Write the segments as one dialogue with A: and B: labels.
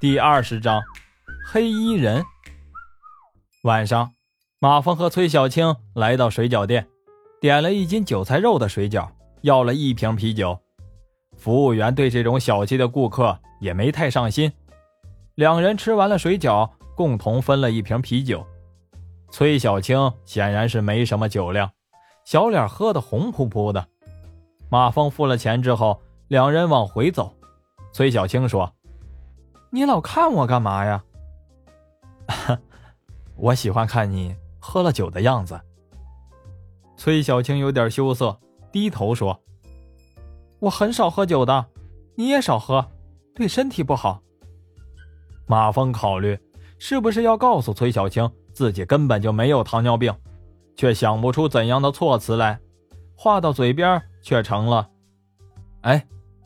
A: 第二十章，黑衣人。晚上，马峰和崔小青来到水饺店，点了一斤韭菜肉的水饺，要了一瓶啤酒。服务员对这种小气的顾客也没太上心。两人吃完了水饺，共同分了一瓶啤酒。崔小青显然是没什么酒量，小脸喝得红扑扑的。马峰付了钱之后，两人往回走。崔小青说。你老看我干嘛呀？我喜欢看你喝了酒的样子。崔小青有点羞涩，低头说：“我很少喝酒的，你也少喝，对身体不好。”马峰考虑是不是要告诉崔小青自己根本就没有糖尿病，却想不出怎样的措辞来，话到嘴边却成了：“哎，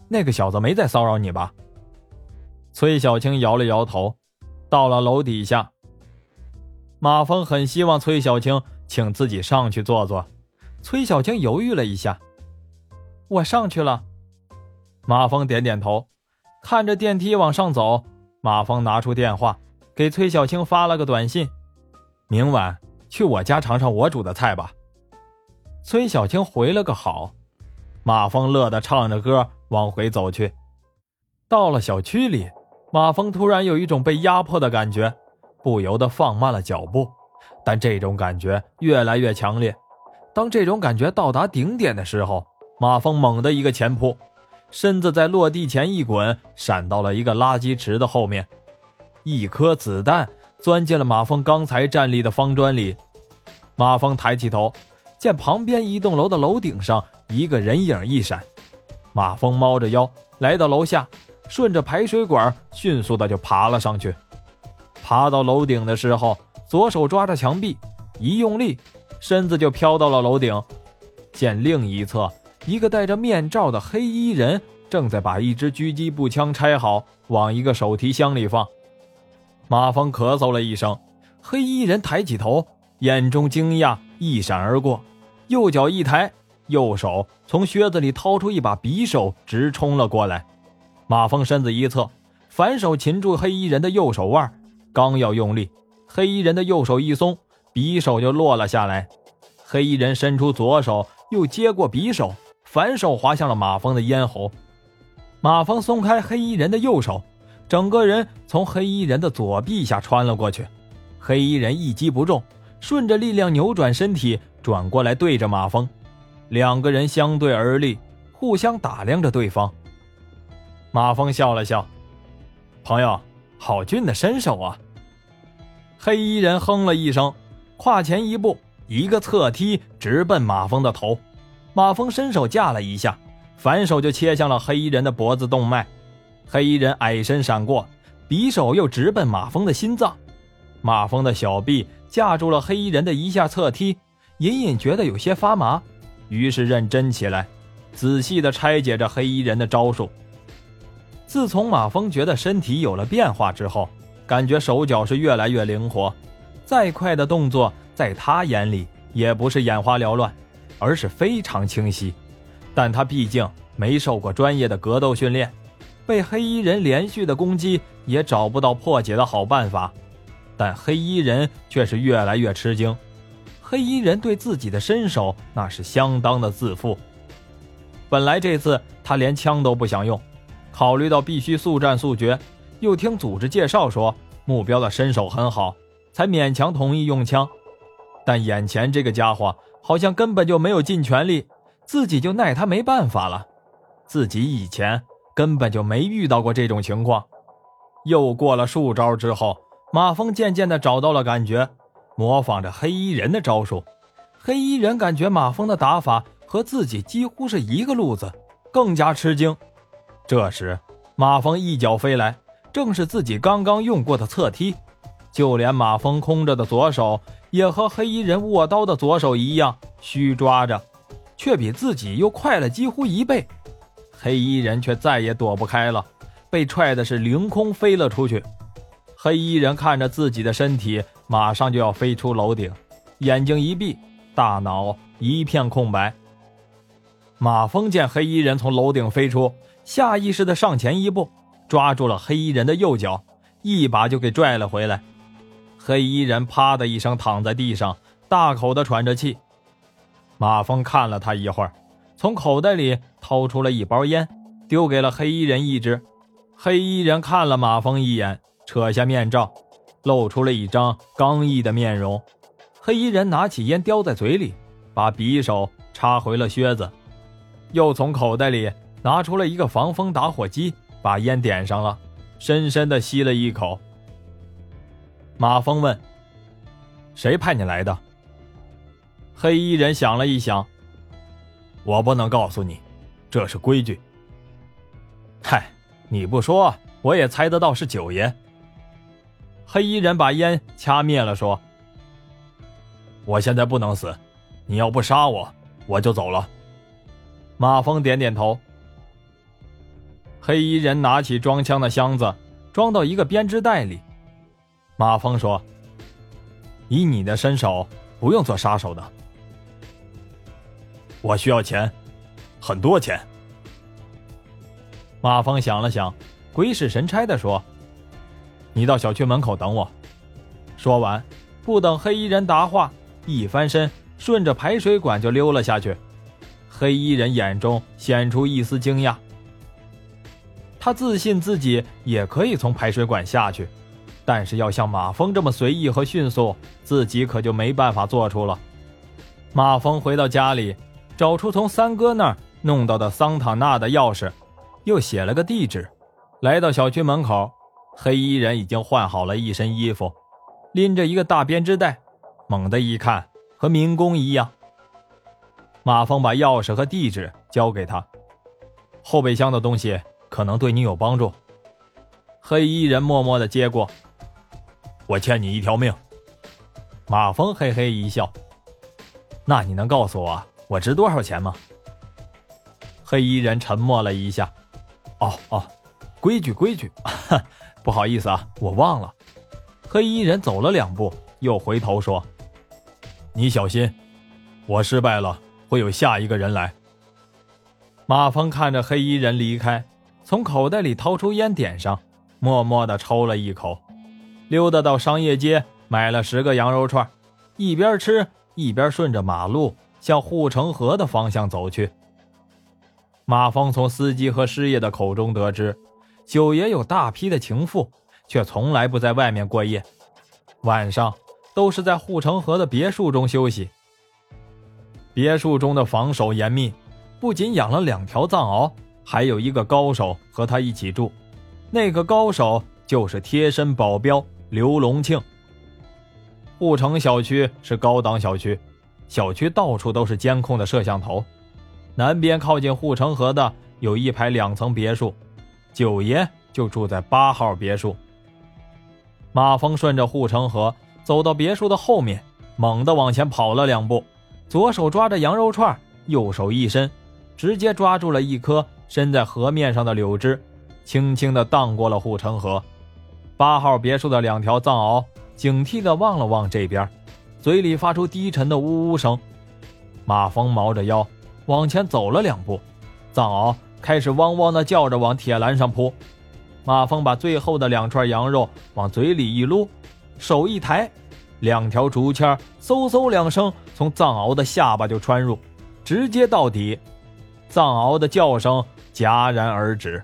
A: 那个小子没在骚扰你吧？”崔小青摇了摇头，到了楼底下。马峰很希望崔小青请自己上去坐坐。崔小青犹豫了一下，我上去了。马峰点点头，看着电梯往上走。马峰拿出电话，给崔小青发了个短信：“明晚去我家尝尝我煮的菜吧。”崔小青回了个好。马峰乐得唱着歌往回走去。到了小区里。马峰突然有一种被压迫的感觉，不由得放慢了脚步，但这种感觉越来越强烈。当这种感觉到达顶点的时候，马峰猛地一个前扑，身子在落地前一滚，闪到了一个垃圾池的后面，一颗子弹钻进了马峰刚才站立的方砖里。马峰抬起头，见旁边一栋楼的楼顶上一个人影一闪，马峰猫着腰来到楼下。顺着排水管迅速的就爬了上去，爬到楼顶的时候，左手抓着墙壁，一用力，身子就飘到了楼顶。见另一侧一个戴着面罩的黑衣人正在把一支狙击步枪拆好，往一个手提箱里放。马峰咳嗽了一声，黑衣人抬起头，眼中惊讶一闪而过，右脚一抬，右手从靴子里掏出一把匕首，直冲了过来。马峰身子一侧，反手擒住黑衣人的右手腕，刚要用力，黑衣人的右手一松，匕首就落了下来。黑衣人伸出左手，又接过匕首，反手划向了马峰的咽喉。马峰松开黑衣人的右手，整个人从黑衣人的左臂下穿了过去。黑衣人一击不中，顺着力量扭转身体，转过来对着马峰。两个人相对而立，互相打量着对方。马峰笑了笑，朋友，好俊的身手啊！黑衣人哼了一声，跨前一步，一个侧踢直奔马峰的头。马峰伸手架了一下，反手就切向了黑衣人的脖子动脉。黑衣人矮身闪过，匕首又直奔马峰的心脏。马峰的小臂架住了黑衣人的一下侧踢，隐隐觉得有些发麻，于是认真起来，仔细地拆解着黑衣人的招数。自从马蜂觉得身体有了变化之后，感觉手脚是越来越灵活，再快的动作在他眼里也不是眼花缭乱，而是非常清晰。但他毕竟没受过专业的格斗训练，被黑衣人连续的攻击也找不到破解的好办法。但黑衣人却是越来越吃惊，黑衣人对自己的身手那是相当的自负。本来这次他连枪都不想用。考虑到必须速战速决，又听组织介绍说目标的身手很好，才勉强同意用枪。但眼前这个家伙好像根本就没有尽全力，自己就奈他没办法了。自己以前根本就没遇到过这种情况。又过了数招之后，马峰渐渐的找到了感觉，模仿着黑衣人的招数。黑衣人感觉马峰的打法和自己几乎是一个路子，更加吃惊。这时，马峰一脚飞来，正是自己刚刚用过的侧踢。就连马峰空着的左手，也和黑衣人握刀的左手一样虚抓着，却比自己又快了几乎一倍。黑衣人却再也躲不开了，被踹的是凌空飞了出去。黑衣人看着自己的身体马上就要飞出楼顶，眼睛一闭，大脑一片空白。马峰见黑衣人从楼顶飞出。下意识的上前一步，抓住了黑衣人的右脚，一把就给拽了回来。黑衣人啪的一声躺在地上，大口的喘着气。马峰看了他一会儿，从口袋里掏出了一包烟，丢给了黑衣人一支。黑衣人看了马峰一眼，扯下面罩，露出了一张刚毅的面容。黑衣人拿起烟叼在嘴里，把匕首插回了靴子，又从口袋里拿出了一个防风打火机，把烟点上了，深深的吸了一口。马峰问：“谁派你来的？”黑衣人想了一想：“我不能告诉你，这是规矩。”嗨。你不说，我也猜得到是九爷。黑衣人把烟掐灭了，说：“我现在不能死，你要不杀我，我就走了。”马峰点点头。黑衣人拿起装枪的箱子，装到一个编织袋里。马峰说：“以你的身手，不用做杀手的。我需要钱，很多钱。”马峰想了想，鬼使神差的说：“你到小区门口等我。”说完，不等黑衣人答话，一翻身，顺着排水管就溜了下去。黑衣人眼中显出一丝惊讶。他自信自己也可以从排水管下去，但是要像马蜂这么随意和迅速，自己可就没办法做出了。马蜂回到家里，找出从三哥那儿弄到的桑塔纳的钥匙。又写了个地址，来到小区门口，黑衣人已经换好了一身衣服，拎着一个大编织袋，猛地一看，和民工一样。马蜂把钥匙和地址交给他，后备箱的东西可能对你有帮助。黑衣人默默的接过，我欠你一条命。马峰嘿嘿一笑，那你能告诉我我值多少钱吗？黑衣人沉默了一下。哦哦，规矩规矩，不好意思啊，我忘了。黑衣人走了两步，又回头说：“你小心，我失败了，会有下一个人来。”马峰看着黑衣人离开，从口袋里掏出烟点上，默默的抽了一口，溜达到商业街买了十个羊肉串，一边吃一边顺着马路向护城河的方向走去。马峰从司机和师爷的口中得知，九爷有大批的情妇，却从来不在外面过夜，晚上都是在护城河的别墅中休息。别墅中的防守严密，不仅养了两条藏獒，还有一个高手和他一起住。那个高手就是贴身保镖刘龙庆。护城小区是高档小区，小区到处都是监控的摄像头。南边靠近护城河的有一排两层别墅，九爷就住在八号别墅。马峰顺着护城河走到别墅的后面，猛地往前跑了两步，左手抓着羊肉串，右手一伸，直接抓住了一颗伸在河面上的柳枝，轻轻地荡过了护城河。八号别墅的两条藏獒警惕地望了望这边，嘴里发出低沉的呜呜声。马蜂猫着腰。往前走了两步，藏獒开始汪汪的叫着往铁栏上扑。马蜂把最后的两串羊肉往嘴里一撸，手一抬，两条竹签嗖嗖两声从藏獒的下巴就穿入，直接到底。藏獒的叫声戛然而止。